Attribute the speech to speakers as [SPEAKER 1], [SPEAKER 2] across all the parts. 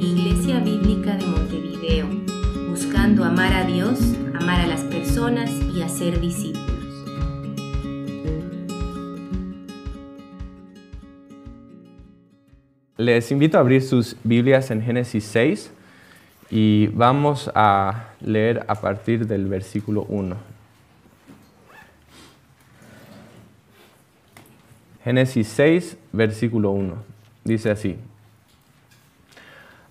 [SPEAKER 1] Iglesia Bíblica de Montevideo, buscando amar a Dios, amar a las personas y hacer discípulos.
[SPEAKER 2] Les invito a abrir sus Biblias en Génesis 6 y vamos a leer a partir del versículo 1. Génesis 6, versículo 1. Dice así.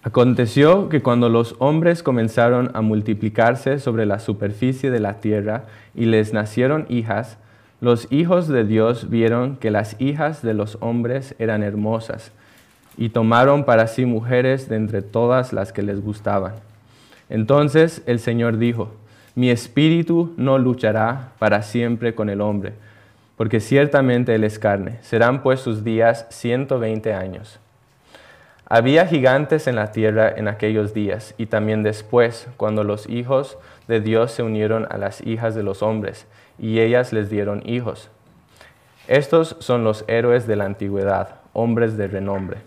[SPEAKER 2] Aconteció que cuando los hombres comenzaron a multiplicarse sobre la superficie de la tierra y les nacieron hijas, los hijos de Dios vieron que las hijas de los hombres eran hermosas y tomaron para sí mujeres de entre todas las que les gustaban. Entonces el Señor dijo, mi espíritu no luchará para siempre con el hombre, porque ciertamente él es carne. Serán pues sus días ciento veinte años. Había gigantes en la tierra en aquellos días, y también después, cuando los hijos de Dios se unieron a las hijas de los hombres, y ellas les dieron hijos. Estos son los héroes de la antigüedad, hombres de renombre.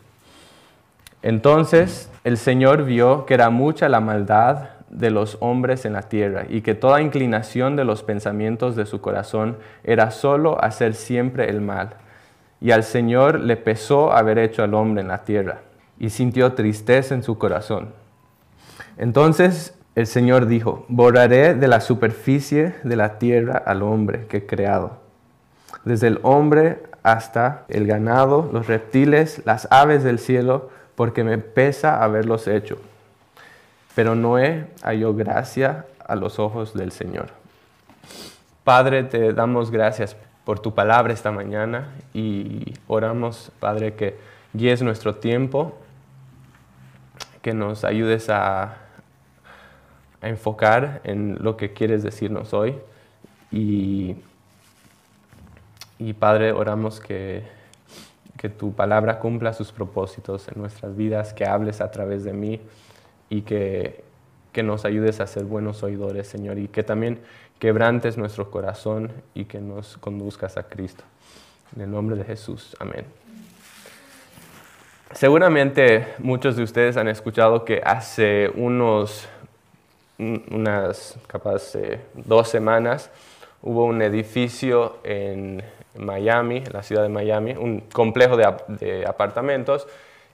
[SPEAKER 2] Entonces el Señor vio que era mucha la maldad de los hombres en la tierra y que toda inclinación de los pensamientos de su corazón era solo hacer siempre el mal. Y al Señor le pesó haber hecho al hombre en la tierra y sintió tristeza en su corazón. Entonces el Señor dijo, borraré de la superficie de la tierra al hombre que he creado, desde el hombre hasta el ganado, los reptiles, las aves del cielo, porque me pesa haberlos hecho. Pero Noé halló gracia a los ojos del Señor. Padre, te damos gracias por tu palabra esta mañana y oramos, Padre, que guíes nuestro tiempo, que nos ayudes a, enfocar en lo que quieres decirnos hoy. Y, y Padre, oramos que que tu palabra cumpla sus propósitos en nuestras vidas, que hables a través de mí y que, que nos ayudes a ser buenos oidores, Señor, y que también quebrantes nuestro corazón y que nos conduzcas a Cristo. En el nombre de Jesús, amén. Seguramente muchos de ustedes han escuchado que hace unos, unas, capaz, dos semanas, hubo un edificio en Miami, la ciudad de Miami, un complejo de, apartamentos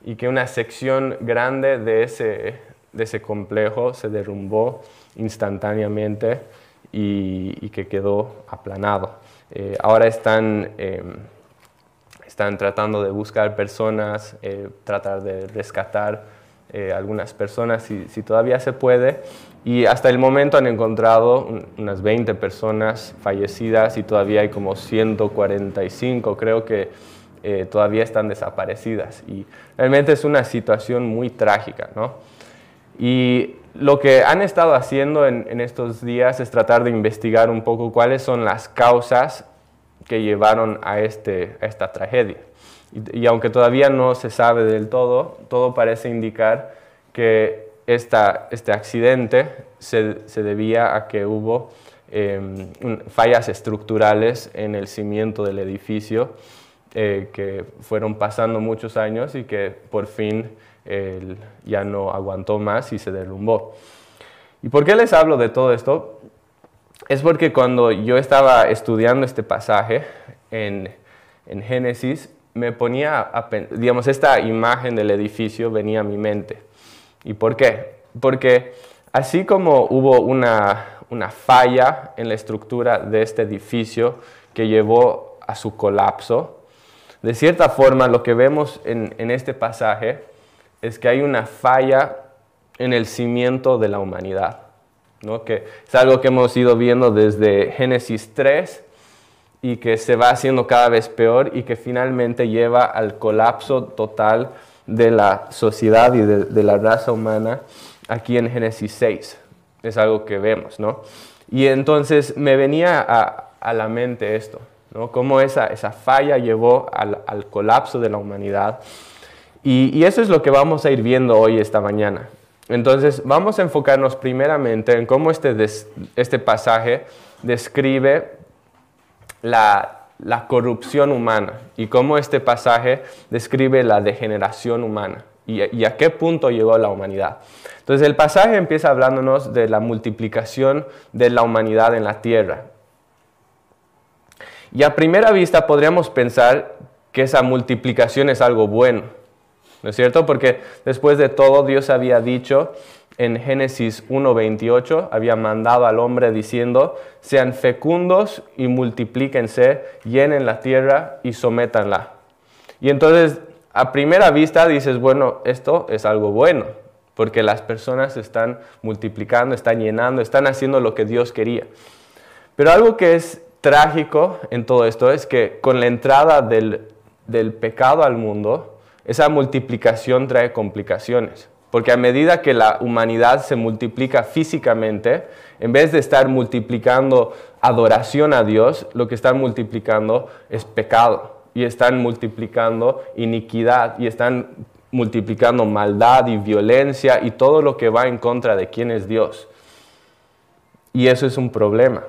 [SPEAKER 2] y que una sección grande de ese, de ese complejo se derrumbó instantáneamente y, que quedó aplanado. Eh, ahora están, em, están tratando de buscar personas, eh, tratar de rescatar eh, algunas personas si, si, todavía se puede y hasta el momento han encontrado unas 20 personas fallecidas y todavía hay como 145, creo que eh, todavía están desaparecidas. Y realmente es una situación muy trágica, ¿no? Y lo que han estado haciendo en, estos días es tratar de investigar un poco cuáles son las causas que llevaron a, este, esta tragedia. Y, aunque todavía no se sabe del todo, todo parece indicar que este accidente se, debía a que hubo em, fallas estructurales en el cimiento del edificio eh, que fueron pasando muchos años y que por fin ya no aguantó más y se derrumbó. ¿Y por qué les hablo de todo esto? Es porque cuando yo estaba estudiando este pasaje en, en Génesis, me ponía, a, digamos, esta imagen del edificio venía a mi mente. ¿Y por qué? Porque así como hubo una, falla en la estructura de este edificio que llevó a su colapso, de cierta forma lo que vemos en, este pasaje es que hay una falla en el cimiento de la humanidad, ¿no? que es algo que hemos ido viendo desde Génesis 3 y que se va haciendo cada vez peor y que finalmente lleva al colapso total de la sociedad y de, la raza humana aquí en Génesis 6. Es algo que vemos, ¿no? Y entonces me venía a, la mente esto, ¿no? Cómo esa, esa falla llevó al, colapso de la humanidad. Y, eso es lo que vamos a ir viendo hoy, esta mañana. Entonces vamos a enfocarnos primeramente en cómo este, este pasaje describe la, la corrupción humana y cómo este pasaje describe la degeneración humana y, a qué punto llegó la humanidad. Entonces el pasaje empieza hablándonos de la multiplicación de la humanidad en la tierra. Y a primera vista podríamos pensar que esa multiplicación es algo bueno, ¿no es cierto? Porque después de todo Dios había dicho en Génesis 1.28, había mandado al hombre diciendo, sean fecundos y multiplíquense, llenen la tierra y sométanla. Y entonces a primera vista dices, bueno, esto es algo bueno, porque las personas están multiplicando, están llenando, están haciendo lo que Dios quería. Pero algo que es trágico en todo esto es que con la entrada del, del pecado al mundo, esa multiplicación trae complicaciones. Porque a medida que la humanidad se multiplica físicamente, en vez de estar multiplicando adoración a Dios, lo que están multiplicando es pecado y están multiplicando iniquidad y están multiplicando maldad y violencia y todo lo que va en contra de quién es Dios. Y eso es un problema.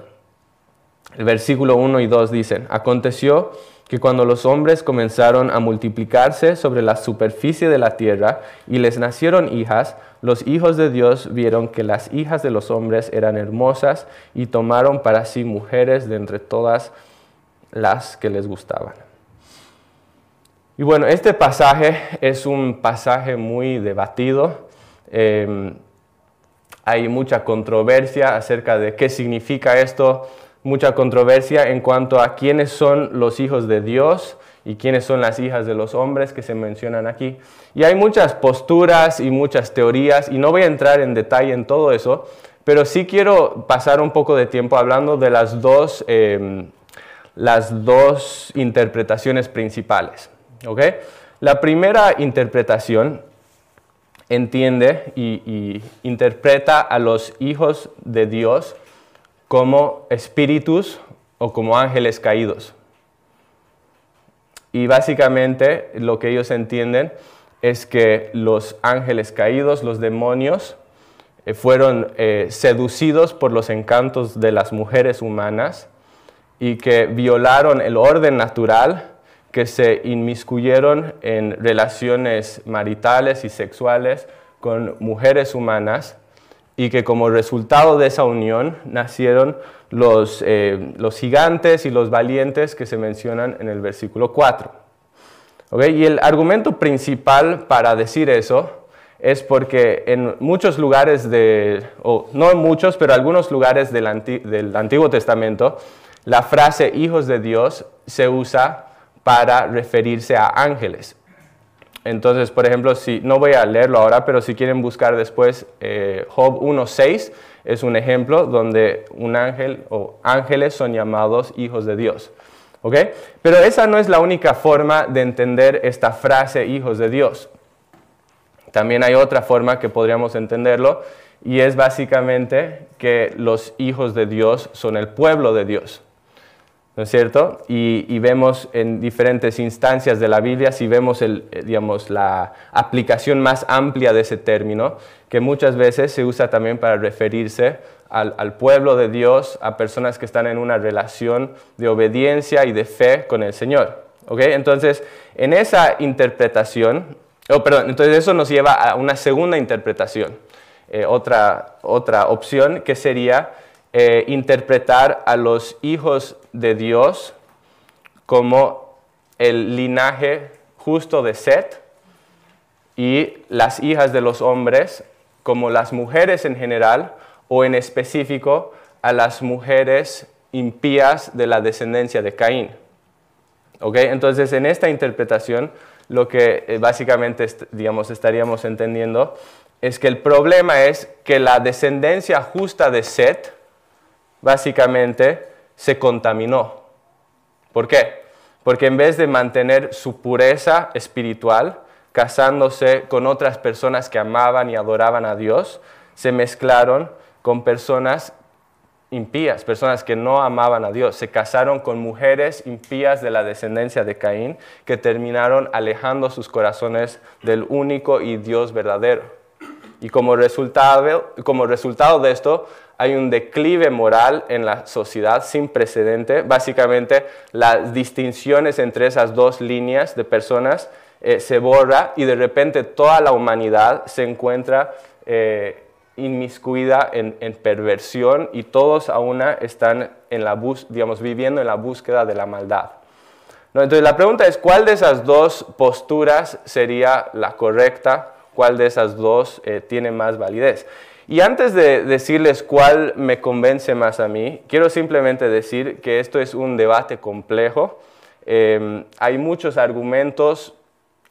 [SPEAKER 2] El versículo 1 y 2 dicen, aconteció que cuando los hombres comenzaron a multiplicarse sobre la superficie de la tierra y les nacieron hijas, los hijos de Dios vieron que las hijas de los hombres eran hermosas y tomaron para sí mujeres de entre todas las que les gustaban. Y bueno, este pasaje es un pasaje muy debatido. Em, hay mucha controversia acerca de qué significa esto, mucha controversia en cuanto a quiénes son los hijos de Dios y quiénes son las hijas de los hombres que se mencionan aquí. Y hay muchas posturas y muchas teorías y no voy a entrar en detalle en todo eso, pero sí quiero pasar un poco de tiempo hablando de las dos, em, las dos interpretaciones principales. La primera interpretación entiende y, interpreta a los hijos de Dios como espíritus o como ángeles caídos. Y básicamente lo que ellos entienden es que los ángeles caídos, los demonios, eh, fueron eh, seducidos por los encantos de las mujeres humanas y que violaron el orden natural que se inmiscuyeron en relaciones maritales y sexuales con mujeres humanas y que como resultado de esa unión nacieron los, eh, los gigantes y los valientes que se mencionan en el versículo 4. Y el argumento principal para decir eso es porque en muchos lugares de, o no en muchos, pero algunos lugares del, del Antiguo Testamento, la frase hijos de Dios se usa para referirse a ángeles. Entonces, por ejemplo, si no voy a leerlo ahora, pero si quieren buscar después, eh, Job 1.6 es un ejemplo donde un ángel o ángeles son llamados hijos de Dios. ¿ok? Pero esa no es la única forma de entender esta frase hijos de Dios. También hay otra forma que podríamos entenderlo y es básicamente que los hijos de Dios son el pueblo de Dios. ¿No es cierto? Y, vemos en diferentes instancias de la Biblia, si vemos el, eh, digamos, la aplicación más amplia de ese término, que muchas veces se usa también para referirse al, pueblo de Dios, a personas que están en una relación de obediencia y de fe con el Señor. ¿okay? Entonces, en esa interpretación, oh, perdón, entonces eso nos lleva a una segunda interpretación, eh, otra, otra opción que sería eh, interpretar a los hijos de Dios como el linaje justo de Set y las hijas de los hombres como las mujeres en general o en específico a las mujeres impías de la descendencia de Caín. ¿Okay? Entonces, en esta interpretación, lo que eh, básicamente digamos, estaríamos entendiendo es que el problema es que la descendencia justa de Set básicamente se contaminó. ¿Por qué? Porque en vez de mantener su pureza espiritual, casándose con otras personas que amaban y adoraban a Dios, se mezclaron con personas impías, personas que no amaban a Dios. Se casaron con mujeres impías de la descendencia de Caín, que terminaron alejando sus corazones del único y Dios verdadero. Y como resultado, como resultado de esto, hay un declive moral en la sociedad sin precedente. Básicamente, las distinciones entre esas dos líneas de personas eh, se borra y de repente toda la humanidad se encuentra eh, inmiscuida en, perversión y todos a una están en la bus, digamos, viviendo en la búsqueda de la maldad. Entonces la pregunta es, ¿cuál de esas dos posturas sería la correcta? ¿Cuál de esas dos eh, tiene más validez? Y antes de decirles cuál me convence más a mí, quiero simplemente decir que esto es un debate complejo. Em, hay muchos argumentos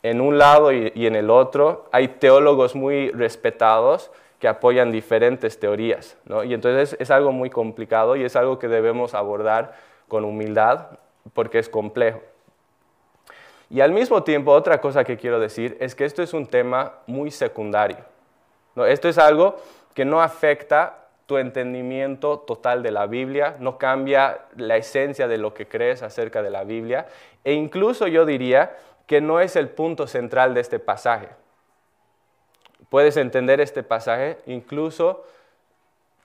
[SPEAKER 2] en un lado y, en el otro. Hay teólogos muy respetados que apoyan diferentes teorías. Y entonces es algo muy complicado y es algo que debemos abordar con humildad porque es complejo. Y al mismo tiempo, otra cosa que quiero decir es que esto es un tema muy secundario. ¿no? Esto es algo que no afecta tu entendimiento total de la Biblia, no cambia la esencia de lo que crees acerca de la Biblia, e incluso yo diría que no es el punto central de este pasaje. Puedes entender este pasaje incluso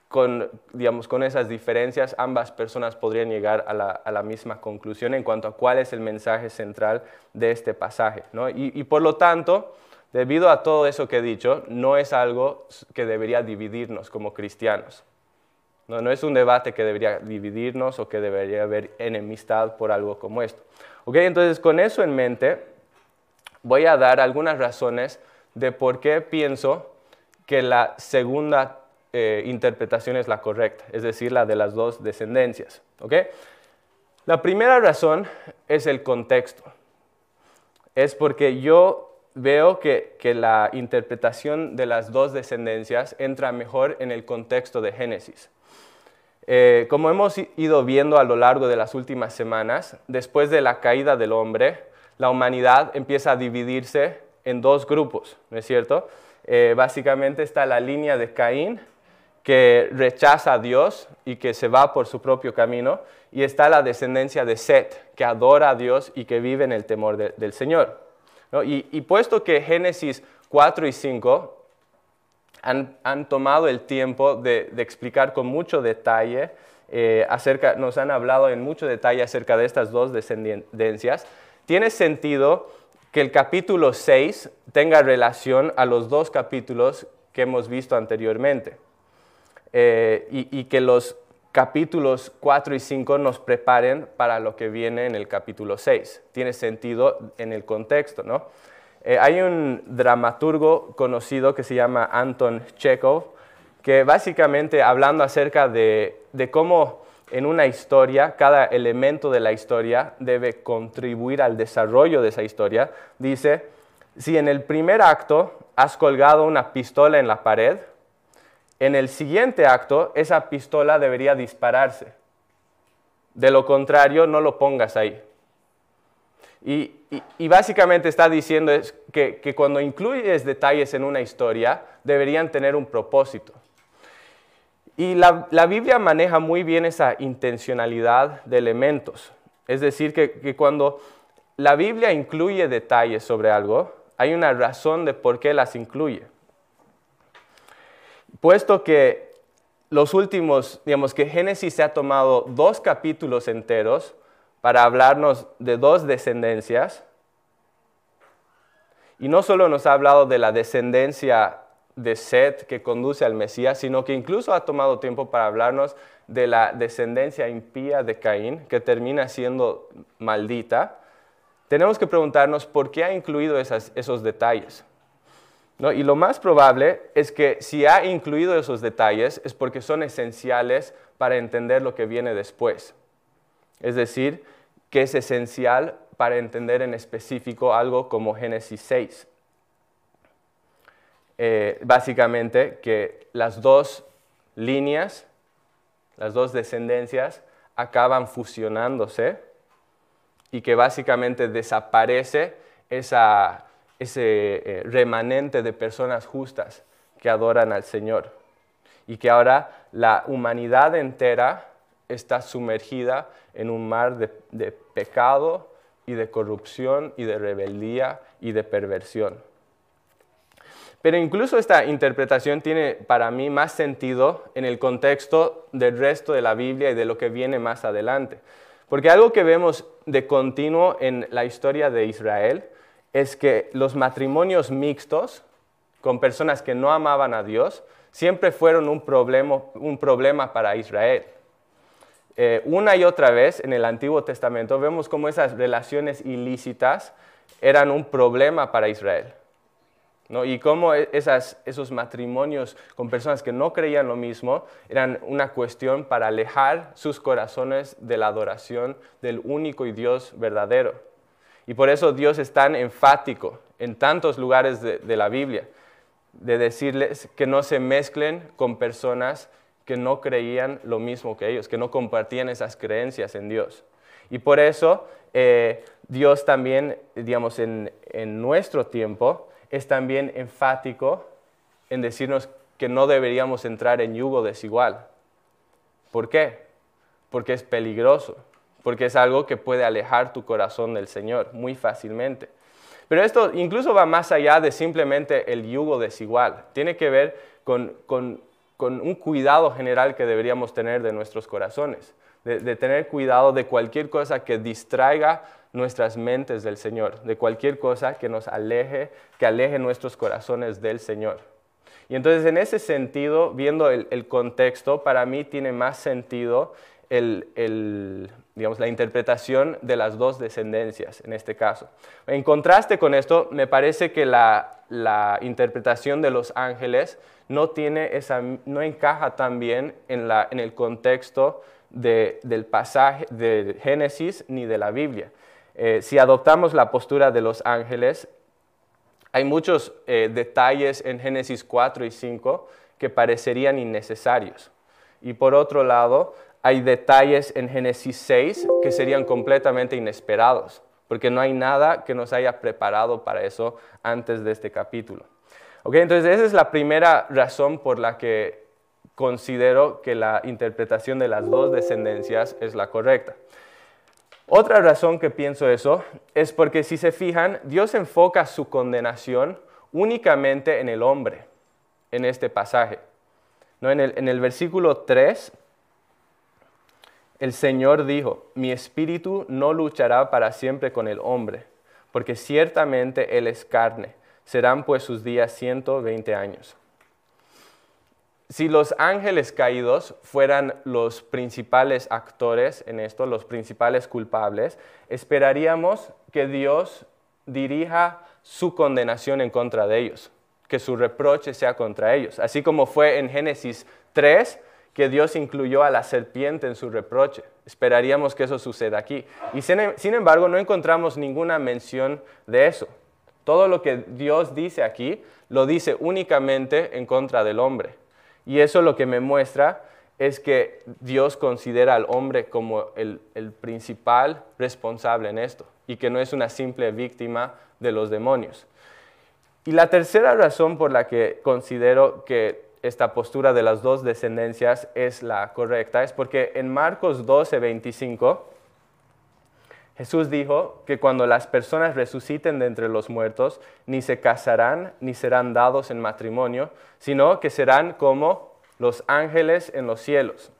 [SPEAKER 2] con, digamos, con esas diferencias, ambas personas podrían llegar a la, misma conclusión en cuanto a cuál es el mensaje central de este pasaje. Y, por lo tanto, debido a todo eso que he dicho, no es algo que debería dividirnos como cristianos. No, no es un debate que debería dividirnos o que debería haber enemistad por algo como esto. Entonces, con eso en mente, voy a dar algunas razones de por qué pienso que la segunda eh, interpretación es la correcta, es decir, la de las dos descendencias. La primera razón es el contexto. Es porque yo veo que, la interpretación de las dos descendencias entra mejor en el contexto de Génesis. Eh, como hemos ido viendo a lo largo de las últimas semanas, después de la caída del hombre, la humanidad empieza a dividirse en dos grupos, ¿no es cierto? Eh, básicamente está la línea de Caín que rechaza a Dios y que se va por su propio camino, y está la descendencia de Set, que adora a Dios y que vive en el temor del Señor. Y, puesto que Génesis 4 y 5 han, tomado el tiempo de, explicar con mucho detalle, eh, acerca, nos han hablado en mucho detalle acerca de estas dos descendencias, tiene sentido que el capítulo 6 tenga relación a los dos capítulos que hemos visto anteriormente. Eh, y, que los capítulos 4 y 5 nos preparen para lo que viene en el capítulo 6. Tiene sentido en el contexto, ¿no? Eh, hay un dramaturgo conocido que se llama Anton Chekhov, que básicamente hablando acerca de, de cómo en una historia, cada elemento de la historia debe contribuir al desarrollo de esa historia, dice, si en el primer acto has colgado una pistola en la pared, en el siguiente acto esa pistola debería dispararse. De lo contrario, no lo pongas ahí. Y, básicamente está diciendo que, cuando incluyes detalles en una historia, deberían tener un propósito. Y la, Biblia maneja muy bien esa intencionalidad de elementos. Es decir, que cuando la Biblia incluye detalles sobre algo, hay una razón de por qué las incluye puesto que los últimos, digamos que Génesis se ha tomado dos capítulos enteros para hablarnos de dos descendencias, y no solo nos ha hablado de la descendencia de Seth que conduce al Mesías, sino que incluso ha tomado tiempo para hablarnos de la descendencia impía de Caín, que termina siendo maldita, tenemos que preguntarnos por qué ha incluido esos detalles. Y lo más probable es que si ha incluido esos detalles es porque son esenciales para entender lo que viene después. Es decir, que es esencial para entender en específico algo como Génesis 6. Eh, básicamente que las dos líneas, las dos descendencias, acaban fusionándose y que básicamente desaparece esa ese eh, remanente de personas justas que adoran al Señor y que ahora la humanidad entera está sumergida en un mar de, pecado y de corrupción y de rebeldía y de perversión. Pero incluso esta interpretación tiene para mí más sentido en el contexto del resto de la Biblia y de lo que viene más adelante. Porque algo que vemos de continuo en la historia de Israel es que los matrimonios mixtos con personas que no amaban a Dios siempre fueron un problema, para Israel. Eh, una y otra vez en el Antiguo Testamento vemos cómo esas relaciones ilícitas eran un problema para Israel. Y cómo e, esos matrimonios con personas que no creían lo mismo eran una cuestión para alejar sus corazones de la adoración del único y Dios verdadero. Y por eso Dios es tan enfático en tantos lugares de la Biblia, de decirles que no se mezclen con personas que no creían lo mismo que ellos, que no compartían esas creencias en Dios. Y por eso eh, Dios también, digamos, en, nuestro tiempo es también enfático en decirnos que no deberíamos entrar en yugo desigual. ¿Por qué? Porque es peligroso, porque es algo que puede alejar tu corazón del Señor muy fácilmente. Pero esto incluso va más allá de simplemente el yugo desigual. Tiene que ver con un cuidado general que deberíamos tener de nuestros corazones, de, tener cuidado de cualquier cosa que distraiga nuestras mentes del Señor, de cualquier cosa que nos aleje, que aleje nuestros corazones del Señor. Y entonces en ese sentido, viendo el, contexto, para mí tiene más sentido digamos, la interpretación de las dos descendencias en este caso. En contraste con esto, me parece que la, la interpretación de los ángeles no, tiene esa, no encaja tan bien en, la, en el contexto del pasaje de Génesis ni de la Biblia. Eh, si adoptamos la postura de los ángeles, hay muchos eh, detalles en Génesis 4 y 5 que parecerían innecesarios. Y por otro lado, hay detalles en Génesis 6 que serían completamente inesperados, porque no hay nada que nos haya preparado para eso antes de este capítulo entonces esa es la primera razón por la que considero que la interpretación de las dos descendencias es la correcta. Otra razón que pienso eso es porque si se fijan, Dios enfoca su condenación únicamente en el hombre, en este pasaje. ¿No? En, el, en el versículo 3, el Señor dijo, mi espíritu no luchará para siempre con el hombre, porque ciertamente Él es carne serán pues sus días 120 años. Si los ángeles caídos fueran los principales actores en esto, los principales culpables, esperaríamos que Dios dirija su condenación en contra de ellos, que su reproche sea contra ellos, así como fue en Génesis 3, que Dios incluyó a la serpiente en su reproche. Esperaríamos que eso suceda aquí. Y sin embargo, no encontramos ninguna mención de eso. Todo lo que Dios dice aquí lo dice únicamente en contra del hombre. Y eso lo que me muestra es que Dios considera al hombre como el, principal responsable en esto y que no es una simple víctima de los demonios. Y la tercera razón por la que considero que esta postura de las dos descendencias es la correcta es porque en Marcos 12, 25 Jesús dijo que cuando las personas resuciten de entre los muertos, ni se casarán ni serán dados en matrimonio, sino que serán como los ángeles en los cielos.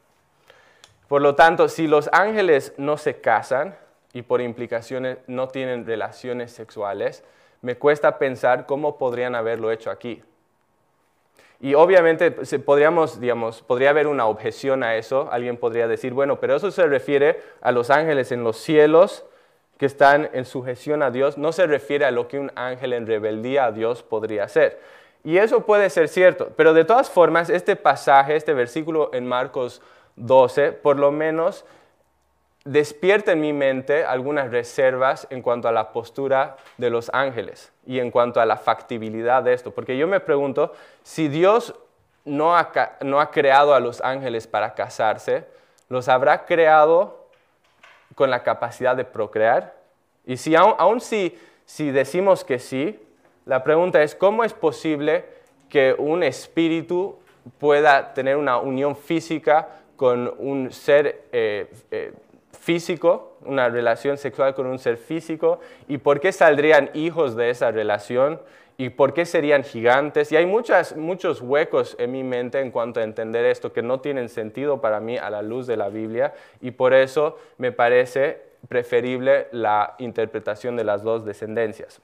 [SPEAKER 2] Por lo tanto, si los ángeles no se casan y por implicaciones no tienen relaciones sexuales, me cuesta pensar cómo podrían haberlo hecho aquí. Y obviamente podríamos, digamos, podría haber una objeción a eso. Alguien podría decir, bueno, pero eso se refiere a los ángeles en los cielos que están en sujeción a Dios. No se refiere a lo que un ángel en rebeldía a Dios podría hacer. Y eso puede ser cierto. Pero de todas formas, este pasaje, este versículo en Marcos 12, por lo menos despierta en mi mente algunas reservas en cuanto a la postura de los ángeles y en cuanto a la factibilidad de esto. Porque yo me pregunto, si Dios no ha, no ha creado a los ángeles para casarse, ¿los habrá creado con la capacidad de procrear? Y si aún, si, si decimos que sí, la pregunta es, ¿cómo es posible que un espíritu pueda tener una unión física con un ser eh, eh, físico, una relación sexual con un ser físico, y por qué saldrían hijos de esa relación, y por qué serían gigantes. Y hay muchas, muchos huecos en mi mente en cuanto a entender esto que no tienen sentido para mí a la luz de la Biblia, y por eso me parece preferible la interpretación de las dos descendencias.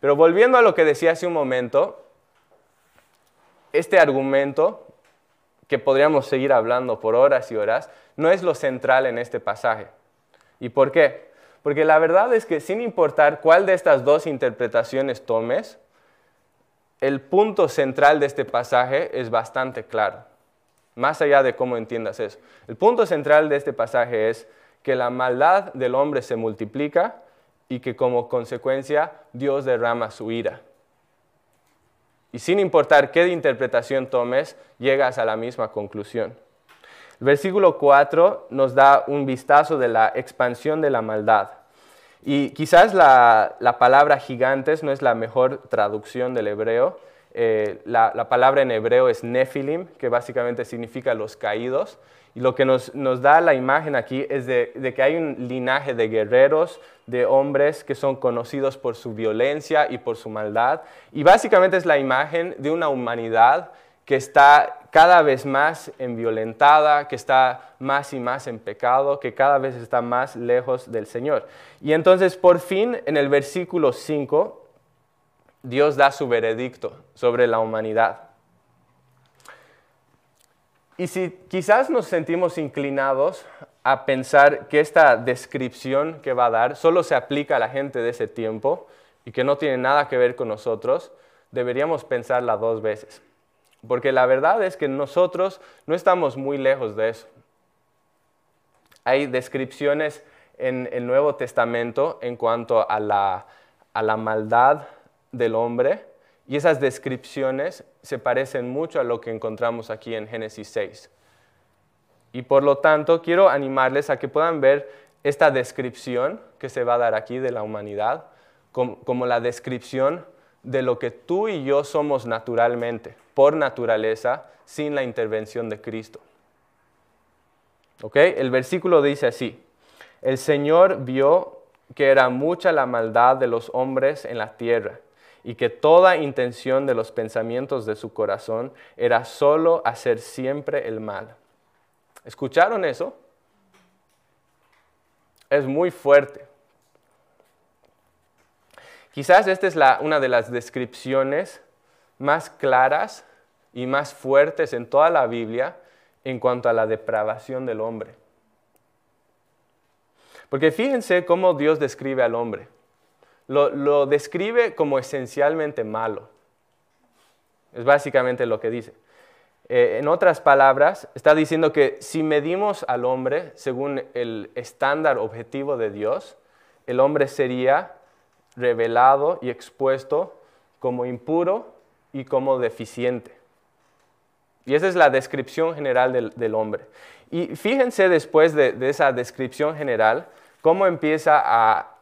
[SPEAKER 2] Pero volviendo a lo que decía hace un momento, este argumento, que podríamos seguir hablando por horas y horas, no es lo central en este pasaje. ¿Y por qué? Porque la verdad es que sin importar cuál de estas dos interpretaciones tomes, el punto central de este pasaje es bastante claro, más allá de cómo entiendas eso. El punto central de este pasaje es que la maldad del hombre se multiplica y que como consecuencia Dios derrama su ira. Y sin importar qué interpretación tomes, llegas a la misma conclusión. El versículo 4 nos da un vistazo de la expansión de la maldad. Y quizás la, palabra gigantes no es la mejor traducción del hebreo. Eh, la, palabra en hebreo es nefilim, que básicamente significa los caídos. Y lo que nos, da la imagen aquí es de, que hay un linaje de guerreros, de hombres que son conocidos por su violencia y por su maldad. Y básicamente es la imagen de una humanidad que está cada vez más violentada, que está más y más en pecado, que cada vez está más lejos del Señor. Y entonces por fin en el versículo 5, Dios da su veredicto sobre la humanidad. Y si quizás nos sentimos inclinados a pensar que esta descripción que va a dar solo se aplica a la gente de ese tiempo y que no tiene nada que ver con nosotros, deberíamos pensarla dos veces. Porque la verdad es que nosotros no estamos muy lejos de eso. Hay descripciones en el Nuevo Testamento en cuanto a la, a la maldad del hombre y esas descripciones se parecen mucho a lo que encontramos aquí en Génesis 6. Y por lo tanto quiero animarles a que puedan ver esta descripción que se va a dar aquí de la humanidad como, como la descripción de lo que tú y yo somos naturalmente por naturaleza sin la intervención de Cristo. ¿Ok? El versículo dice así, el Señor vio que era mucha la maldad de los hombres en la tierra y que toda intención de los pensamientos de su corazón era solo hacer siempre el mal. ¿Escucharon eso? Es muy fuerte. Quizás esta es una de las descripciones más claras y más fuertes en toda la Biblia en cuanto a la depravación del hombre. Porque fíjense cómo Dios describe al hombre. Lo, describe como esencialmente malo. Es básicamente lo que dice. Eh, en otras palabras, está diciendo que si medimos al hombre según el estándar objetivo de Dios, el hombre sería revelado y expuesto como impuro y como deficiente. Y esa es la descripción general del, hombre. Y fíjense después de, esa descripción general cómo empieza a,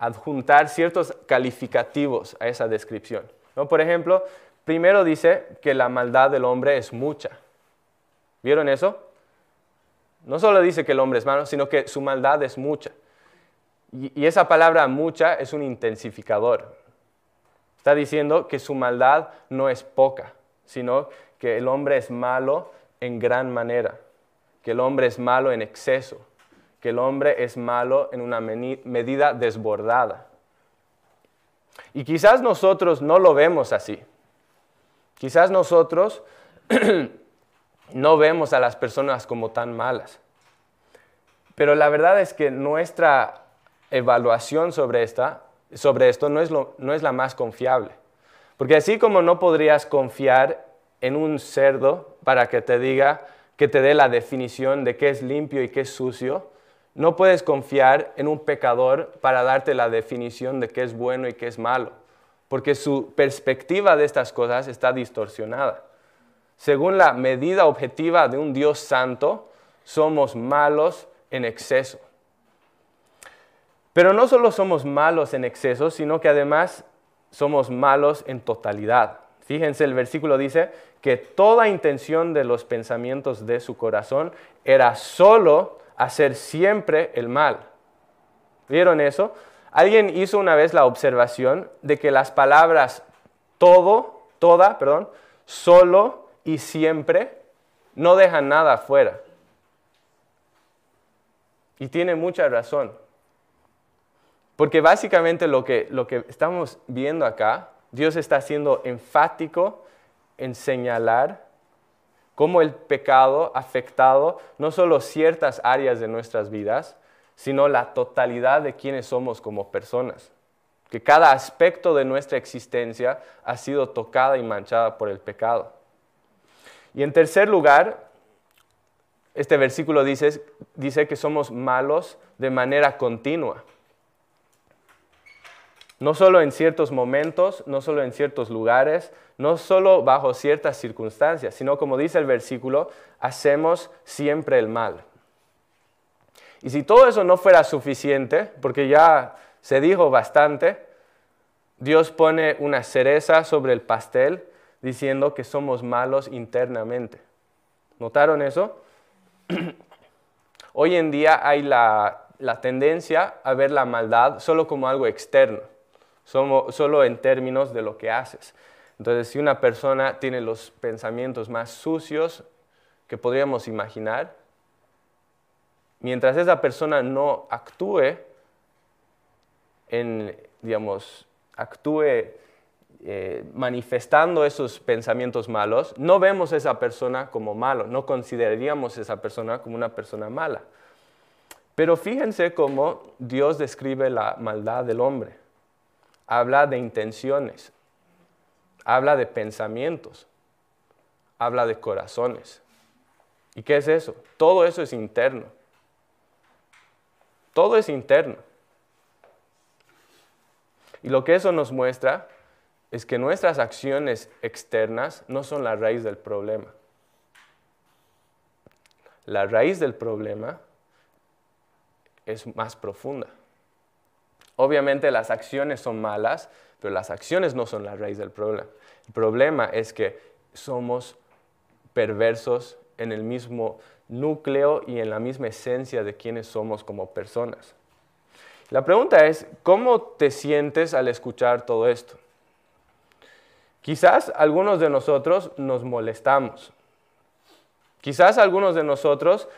[SPEAKER 2] adjuntar ciertos calificativos a esa descripción. ¿no? Por ejemplo, primero dice que la maldad del hombre es mucha. ¿Vieron eso? No solo dice que el hombre es malo, sino que su maldad es mucha. y esa palabra mucha es un intensificador. Está diciendo que su maldad no es poca, sino que el hombre es malo en gran manera, que el hombre es malo en exceso, que el hombre es malo en una medida desbordada. Y quizás nosotros no lo vemos así. Quizás nosotros no vemos a las personas como tan malas. Pero la verdad es que nuestra evaluación sobre, esta, sobre esto no es, no es la más confiable. Porque así como no podrías confiar en un cerdo para que te diga, que te dé la definición de qué es limpio y qué es sucio. No puedes confiar en un pecador para darte la definición de qué es bueno y qué es malo, porque su perspectiva de estas cosas está distorsionada. Según la medida objetiva de un Dios santo, somos malos en exceso. Pero no solo somos malos en exceso, sino que además somos malos en totalidad. Fíjense, el versículo dice que toda intención de los pensamientos de su corazón era solo hacer siempre el mal. ¿Vieron eso? Alguien hizo una vez la observación de que las palabras todo, toda, perdón, solo y siempre no dejan nada afuera. Y tiene mucha razón. Porque básicamente lo que, lo que estamos viendo acá, Dios está siendo enfático en señalar cómo el pecado ha afectado no solo ciertas áreas de nuestras vidas, sino la totalidad de quienes somos como personas. Que cada aspecto de nuestra existencia ha sido tocada y manchada por el pecado. Y en tercer lugar, este versículo dice, dice que somos malos de manera continua. No solo en ciertos momentos, no solo en ciertos lugares, no solo bajo ciertas circunstancias, sino como dice el versículo, hacemos siempre el mal. Y si todo eso no fuera suficiente, porque ya se dijo bastante, Dios pone una cereza sobre el pastel diciendo que somos malos internamente. ¿Notaron eso? Hoy en día hay la, la tendencia a ver la maldad solo como algo externo solo en términos de lo que haces. Entonces, si una persona tiene los pensamientos más sucios que podríamos imaginar, mientras esa persona no actúe en, digamos, actúe eh, manifestando esos pensamientos malos, no vemos a esa persona como malo, no consideraríamos a esa persona como una persona mala. Pero fíjense cómo Dios describe la maldad del hombre habla de intenciones, habla de pensamientos, habla de corazones. ¿Y qué es eso? Todo eso es interno. Todo es interno. Y lo que eso nos muestra es que nuestras acciones externas no son la raíz del problema. La raíz del problema es más profunda. Obviamente las acciones son malas, pero las acciones no son la raíz del problema. El problema es que somos perversos en el mismo núcleo y en la misma esencia de quienes somos como personas. La pregunta es, ¿cómo te sientes al escuchar todo esto? Quizás algunos de nosotros nos molestamos. Quizás algunos de nosotros,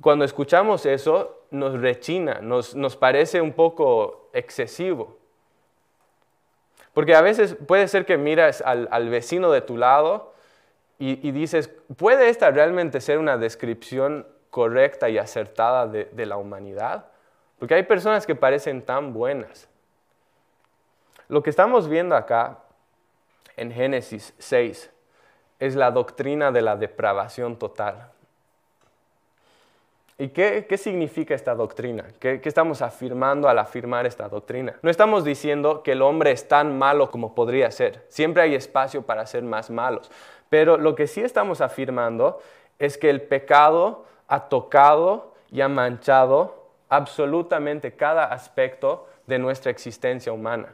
[SPEAKER 2] cuando escuchamos eso, nos rechina, nos, parece un poco excesivo. Porque a veces puede ser que miras al, vecino de tu lado y, dices, ¿puede esta realmente ser una descripción correcta y acertada de, de la humanidad? Porque hay personas que parecen tan buenas. Lo que estamos viendo acá en Génesis 6 es la doctrina de la depravación total. ¿Y qué, significa esta doctrina? ¿Qué, estamos afirmando al afirmar esta doctrina? No estamos diciendo que el hombre es tan malo como podría ser. Siempre hay espacio para ser más malos. Pero lo que sí estamos afirmando es que el pecado ha tocado y ha manchado absolutamente cada aspecto de nuestra existencia humana.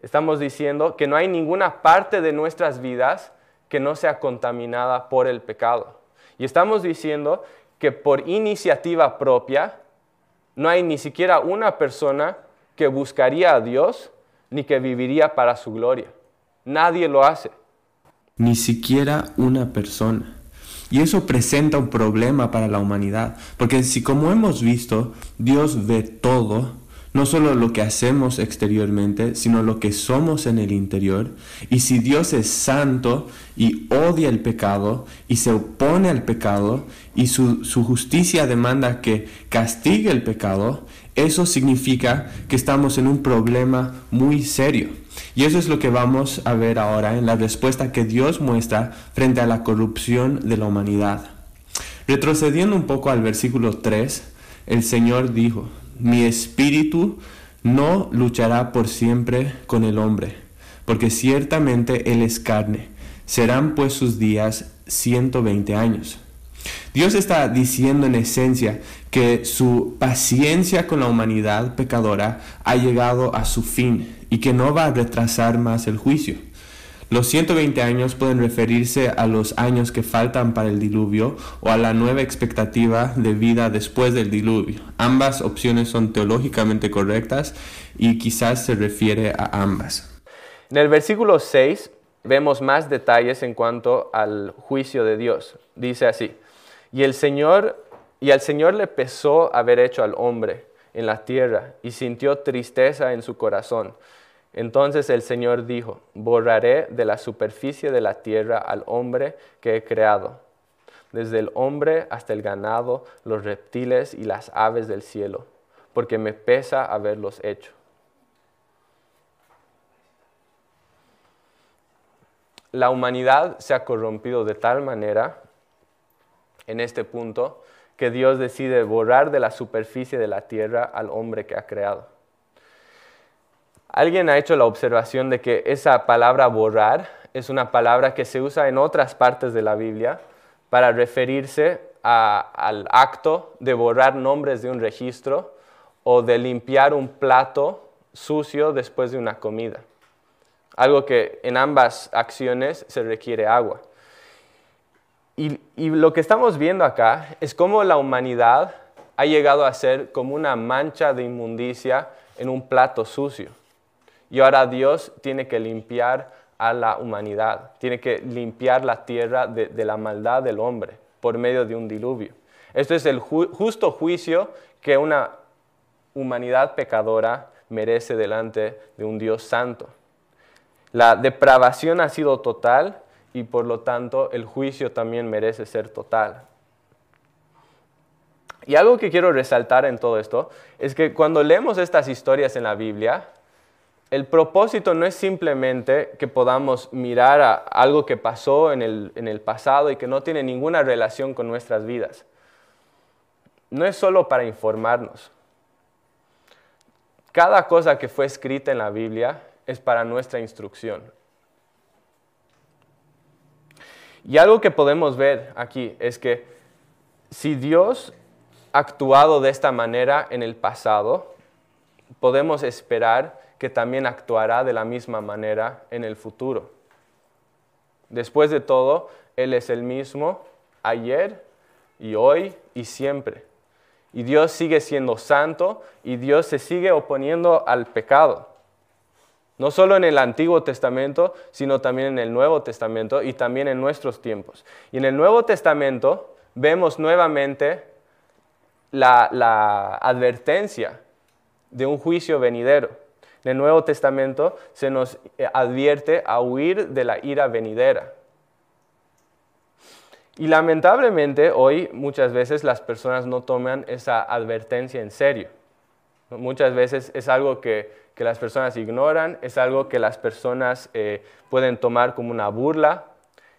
[SPEAKER 2] Estamos diciendo que no hay ninguna parte de nuestras vidas que no sea contaminada por el pecado. Y estamos diciendo que por iniciativa propia no hay ni siquiera una persona que buscaría a Dios ni que viviría para su gloria. Nadie lo hace.
[SPEAKER 3] Ni siquiera una persona. Y eso presenta un problema para la humanidad, porque si como hemos visto, Dios ve todo, no solo lo que hacemos exteriormente, sino lo que somos en el interior. Y si Dios es santo y odia el pecado y se opone al pecado y su, justicia demanda que castigue el pecado, eso significa que estamos en un problema muy serio. Y eso es lo que vamos a ver ahora en la respuesta que Dios muestra frente a la corrupción de la humanidad. Retrocediendo un poco al versículo 3, el Señor dijo, mi espíritu no luchará por siempre con el hombre, porque ciertamente él es carne. Serán pues sus días 120 años. Dios está diciendo en esencia que su paciencia con la humanidad pecadora ha llegado a su fin y que no va a retrasar más el juicio. Los 120 años pueden referirse a los años que faltan para el diluvio o a la nueva expectativa de vida después del diluvio. Ambas opciones son teológicamente correctas y quizás se refiere a ambas.
[SPEAKER 2] En el versículo 6 vemos más detalles en cuanto al juicio de Dios. Dice así, y el Señor y al Señor le pesó haber hecho al hombre en la tierra y sintió tristeza en su corazón. Entonces el Señor dijo, borraré de la superficie de la tierra al hombre que he creado, desde el hombre hasta el ganado, los reptiles y las aves del cielo, porque me pesa haberlos hecho. La humanidad se ha corrompido de tal manera en este punto que Dios decide borrar de la superficie de la tierra al hombre que ha creado. Alguien ha hecho la observación de que esa palabra borrar es una palabra que se usa en otras partes de la Biblia para referirse al acto de borrar nombres de un registro o de limpiar un plato sucio después de una comida. Algo que en ambas acciones se requiere agua. Y, y, lo que estamos viendo acá es cómo la humanidad ha llegado a ser como una mancha de inmundicia en un plato sucio. Y ahora Dios tiene que limpiar a la humanidad, tiene que limpiar la tierra de, la maldad del hombre por medio de un diluvio. Esto es el justo juicio que una humanidad pecadora merece delante de un Dios santo. La depravación ha sido total y por lo tanto el juicio también merece ser total. Y algo que quiero resaltar en todo esto es que cuando leemos estas historias en la Biblia, el propósito no es simplemente que podamos mirar a algo que pasó en el, pasado y que no tiene ninguna relación con nuestras vidas. No es solo para informarnos. Cada cosa que fue escrita en la Biblia es para nuestra instrucción. Y algo que podemos ver aquí es que si Dios ha actuado de esta manera en el pasado, podemos esperar que también actuará de la misma manera en el futuro. Después de todo, Él es el mismo ayer y hoy y siempre. Y Dios sigue siendo santo y Dios se sigue oponiendo al pecado. No solo en el Antiguo Testamento, sino también en el Nuevo Testamento y también en nuestros tiempos. Y en el Nuevo Testamento vemos nuevamente la, la advertencia de un juicio venidero. En el Nuevo Testamento se nos eh, advierte a huir de la ira venidera. Y lamentablemente hoy muchas veces las personas no toman esa advertencia en serio. Muchas veces es algo que, las personas ignoran, es algo que las personas eh, pueden tomar como una burla,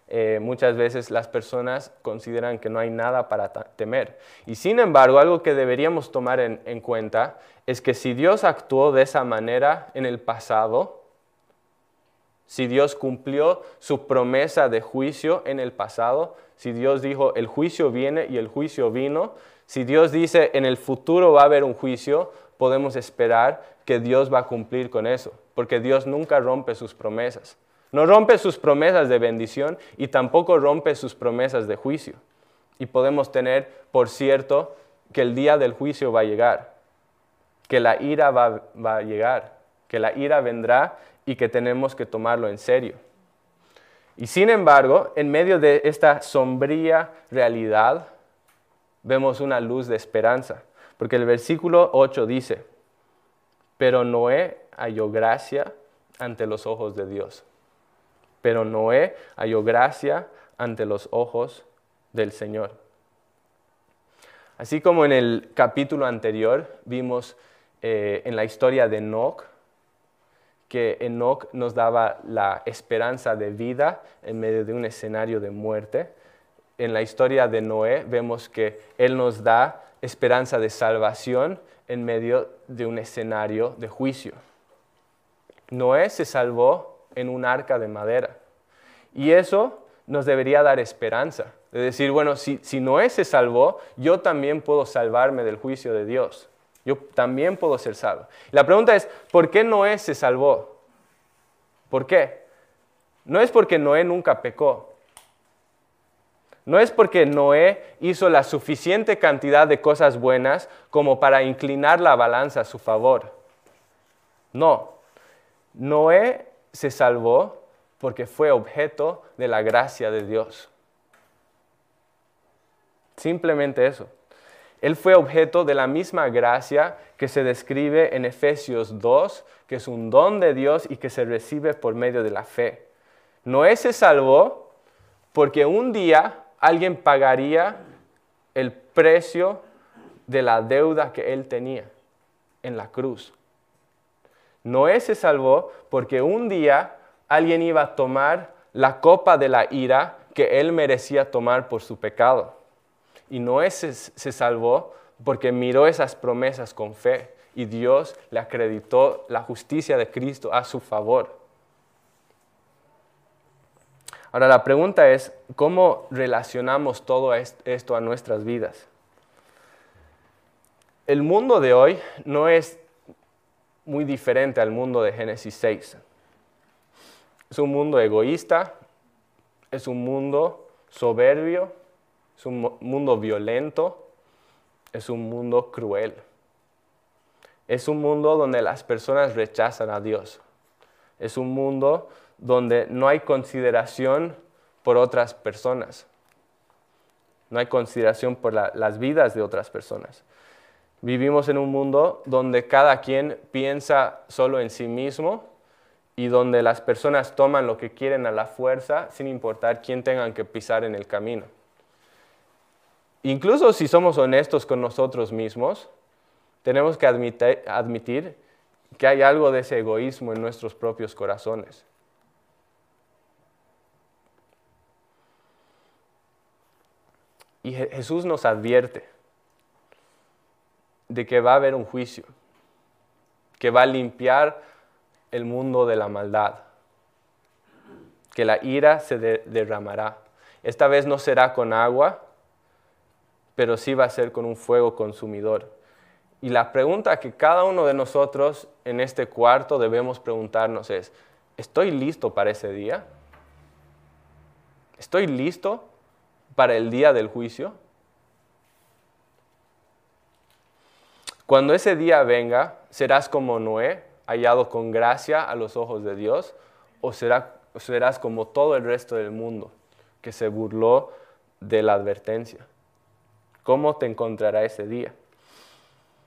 [SPEAKER 2] eh, muchas veces las personas consideran que no hay nada para temer. Y sin embargo, algo que deberíamos tomar en, cuenta es que si Dios actuó de esa manera en el pasado, si Dios cumplió su promesa de juicio en el pasado, si Dios dijo el juicio viene y el juicio vino, si Dios dice en el futuro va a haber un juicio, podemos esperar que Dios va a cumplir con eso, porque Dios nunca rompe sus promesas. No rompe sus promesas de bendición y tampoco rompe sus promesas de juicio. Y podemos tener por cierto que el día del juicio va a llegar, que la ira va, a llegar, que la ira vendrá y que tenemos que tomarlo en serio. Y sin embargo, en medio de esta sombría realidad, vemos una luz de esperanza, porque el versículo 8 dice, pero Noé halló gracia ante los ojos de Dios. Pero Noé halló gracia ante los ojos del Señor. Así como en el capítulo anterior vimos eh, en la historia de Enoch, que Enoch nos daba la esperanza de vida en medio de un escenario de muerte. En la historia de Noé vemos que Él nos da esperanza de salvación en medio de un escenario de juicio. Noé se salvó en un arca de madera. Y eso nos debería dar esperanza. De decir, bueno, si, si Noé se salvó, yo también puedo salvarme del juicio de Dios. Yo también puedo ser salvo. La pregunta es, ¿por qué Noé se salvó? ¿Por qué? No es porque Noé nunca pecó. No es porque Noé hizo la suficiente cantidad de cosas buenas como para inclinar la balanza a su favor. No. Noé se salvó porque fue objeto de la gracia de Dios. Simplemente eso. Él fue objeto de la misma gracia que se describe en Efesios 2, que es un don de Dios y que se recibe por medio de la fe. Noé se salvó porque un día alguien pagaría el precio de la deuda que él tenía en la cruz. Noé se salvó porque un día alguien iba a tomar la copa de la ira que él merecía tomar por su pecado. Y Noé se, se salvó porque miró esas promesas con fe y Dios le acreditó la justicia de Cristo a su favor. Ahora la pregunta es, ¿cómo relacionamos todo esto a nuestras vidas? El mundo de hoy no es muy diferente al mundo de Génesis 6. Es un mundo egoísta, es un mundo soberbio, es un mundo violento, es un mundo cruel. Es un mundo donde las personas rechazan a Dios. Es un mundo donde no hay consideración por otras personas. No hay consideración por las vidas de otras personas. Vivimos en un mundo donde cada quien piensa solo en sí mismo y donde las personas toman lo que quieren a la fuerza sin importar quién tengan que pisar en el camino. Incluso si somos honestos con nosotros mismos, tenemos que admitir que hay algo de ese egoísmo en nuestros propios corazones. Y Jesús nos advierte de que va a haber un juicio, que va a limpiar el mundo de la maldad, que la ira se derramará. Esta vez no será con agua, pero sí va a ser con un fuego consumidor. Y la pregunta que cada uno de nosotros en este cuarto debemos preguntarnos es, ¿estoy listo para ese día? ¿Estoy listo para el día del juicio? Cuando ese día venga, ¿serás como Noé, hallado con gracia a los ojos de Dios? ¿O serás como todo el resto del mundo, que se burló de la advertencia? ¿Cómo te encontrará ese día?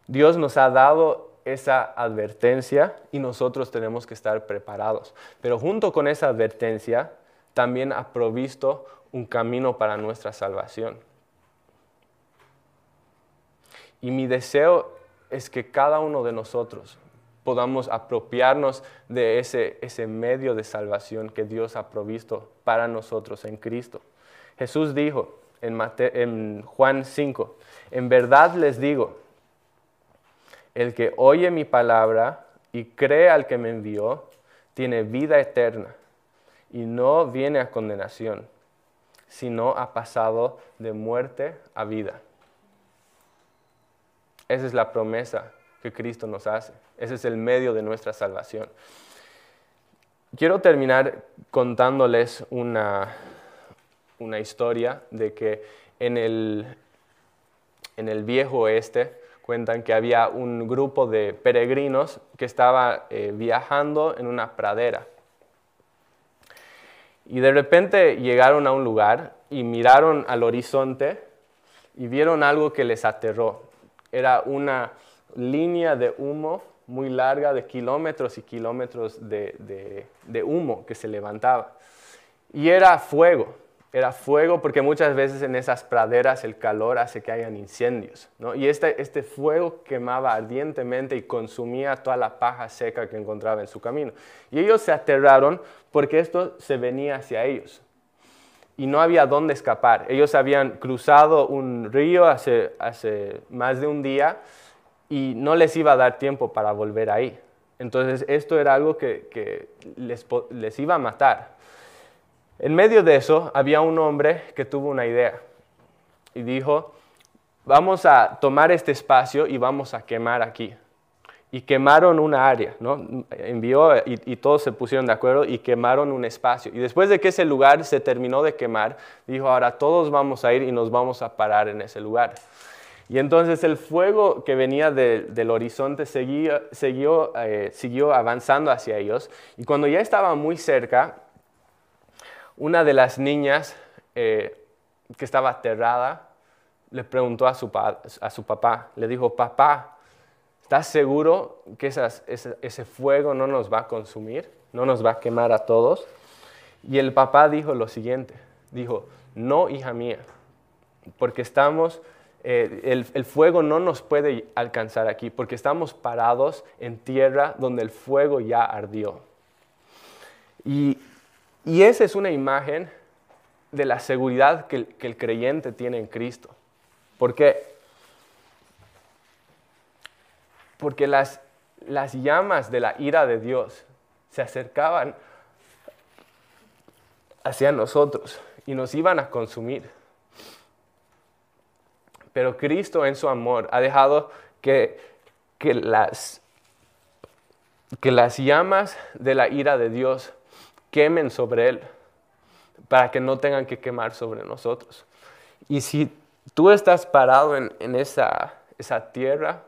[SPEAKER 2] Dios nos ha dado esa advertencia y nosotros tenemos que estar preparados. Pero junto con esa advertencia, también ha provisto un camino para nuestra salvación. Y mi deseo es que cada uno de nosotros podamos apropiarnos de ese, ese medio de salvación que Dios ha provisto para nosotros en Cristo. Jesús dijo en, en Juan 5, en verdad les digo, el que oye mi palabra y cree al que me envió, tiene vida eterna y no viene a condenación, sino ha pasado de muerte a vida. Esa es la promesa que Cristo nos hace. Ese es el medio de nuestra salvación. Quiero terminar contándoles una, una historia de que en el, en el viejo oeste cuentan que había un grupo de peregrinos que estaba eh, viajando en una pradera. Y de repente llegaron a un lugar y miraron al horizonte y vieron algo que les aterró. Era una línea de humo muy larga de kilómetros y kilómetros de, de humo que se levantaba. Y era fuego, era fuego porque muchas veces en esas praderas el calor hace que hayan incendios. ¿no? Y este, este fuego quemaba ardientemente y consumía toda la paja seca que encontraba en su camino. Y ellos se aterraron porque esto se venía hacia ellos. Y no había dónde escapar. Ellos habían cruzado un río hace, hace más de un día y no les iba a dar tiempo para volver ahí. Entonces esto era algo que, que les, les iba a matar. En medio de eso había un hombre que tuvo una idea y dijo, vamos a tomar este espacio y vamos a quemar aquí. Y quemaron una área, ¿no? Envió y, todos se pusieron de acuerdo y quemaron un espacio. Y después de que ese lugar se terminó de quemar, dijo, ahora todos vamos a ir y nos vamos a parar en ese lugar. Y entonces el fuego que venía del horizonte siguió, eh, siguió avanzando hacia ellos. Y cuando ya estaba muy cerca, una de las niñas eh, que estaba aterrada le preguntó a su, a su papá, le dijo, papá, ¿estás seguro que ese, fuego no nos va a consumir? ¿No nos va a quemar a todos? Y el papá dijo lo siguiente, dijo, no, hija mía, porque estamos, eh, el, el, fuego no nos puede alcanzar aquí, porque estamos parados en tierra donde el fuego ya ardió. Y, esa es una imagen de la seguridad que el, creyente tiene en Cristo. ¿Por qué? Porque las, las llamas de la ira de Dios se acercaban hacia nosotros y nos iban a consumir. Pero Cristo en su amor ha dejado que, que, las, que las llamas de la ira de Dios quemen sobre Él para que no tengan que quemar sobre nosotros. Y si tú estás parado en, esa, esa tierra,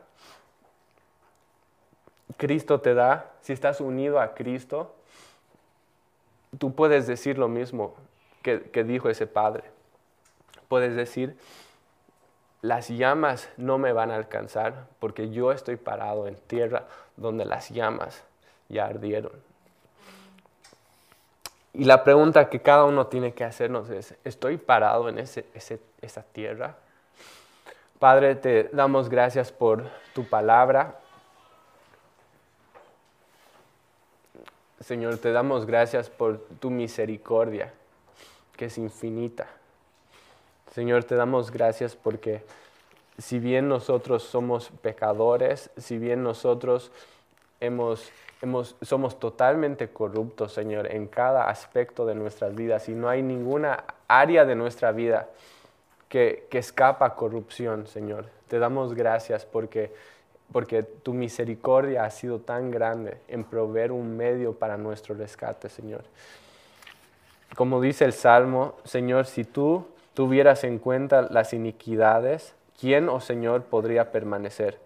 [SPEAKER 2] Cristo te da, si estás unido a Cristo, tú puedes decir lo mismo que, que, dijo ese padre. Puedes decir, las llamas no me van a alcanzar porque yo estoy parado en tierra donde las llamas ya ardieron. Y la pregunta que cada uno tiene que hacernos es, ¿estoy parado en ese, esa tierra? Padre, te damos gracias por tu palabra. Señor, te damos gracias por tu misericordia, que es infinita. Señor, te damos gracias porque si bien nosotros somos pecadores, si bien nosotros hemos somos totalmente corruptos, Señor, en cada aspecto de nuestras vidas y no hay ninguna área de nuestra vida que, escapa a corrupción, Señor. Te damos gracias porque, porque tu misericordia ha sido tan grande en proveer un medio para nuestro rescate, Señor. Como dice el Salmo, Señor, si tú tuvieras en cuenta las iniquidades, ¿quién, oh Señor, podría permanecer?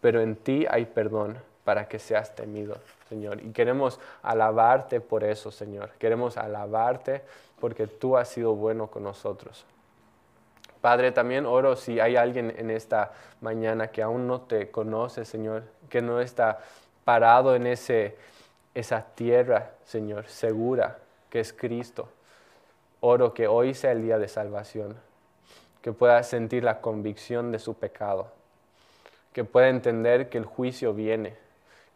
[SPEAKER 2] Pero en ti hay perdón para que seas temido, Señor. Y queremos alabarte por eso, Señor. Queremos alabarte porque tú has sido bueno con nosotros. Padre, también oro si hay alguien en esta mañana que aún no te conoce, Señor, que no está parado en ese, esa tierra, Señor, segura, que es Cristo. Oro que hoy sea el día de salvación, que pueda sentir la convicción de su pecado, que pueda entender que el juicio viene,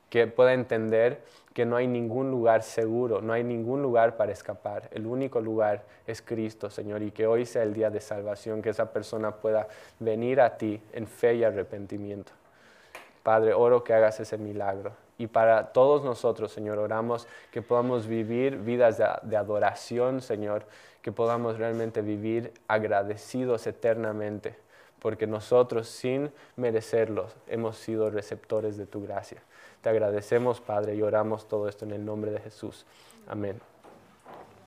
[SPEAKER 2] que pueda entender que no hay ningún lugar seguro, no hay ningún lugar para escapar. El único lugar es Cristo, Señor, y que hoy sea el día de salvación, que esa persona pueda venir a ti en fe y arrepentimiento. Padre, oro que hagas ese milagro. Y para todos nosotros, Señor, oramos que podamos vivir vidas de, adoración, Señor, que podamos realmente vivir agradecidos eternamente, porque nosotros, sin merecerlo, hemos sido receptores de tu gracia. Te agradecemos, Padre, y oramos todo esto en el nombre de Jesús. Amén.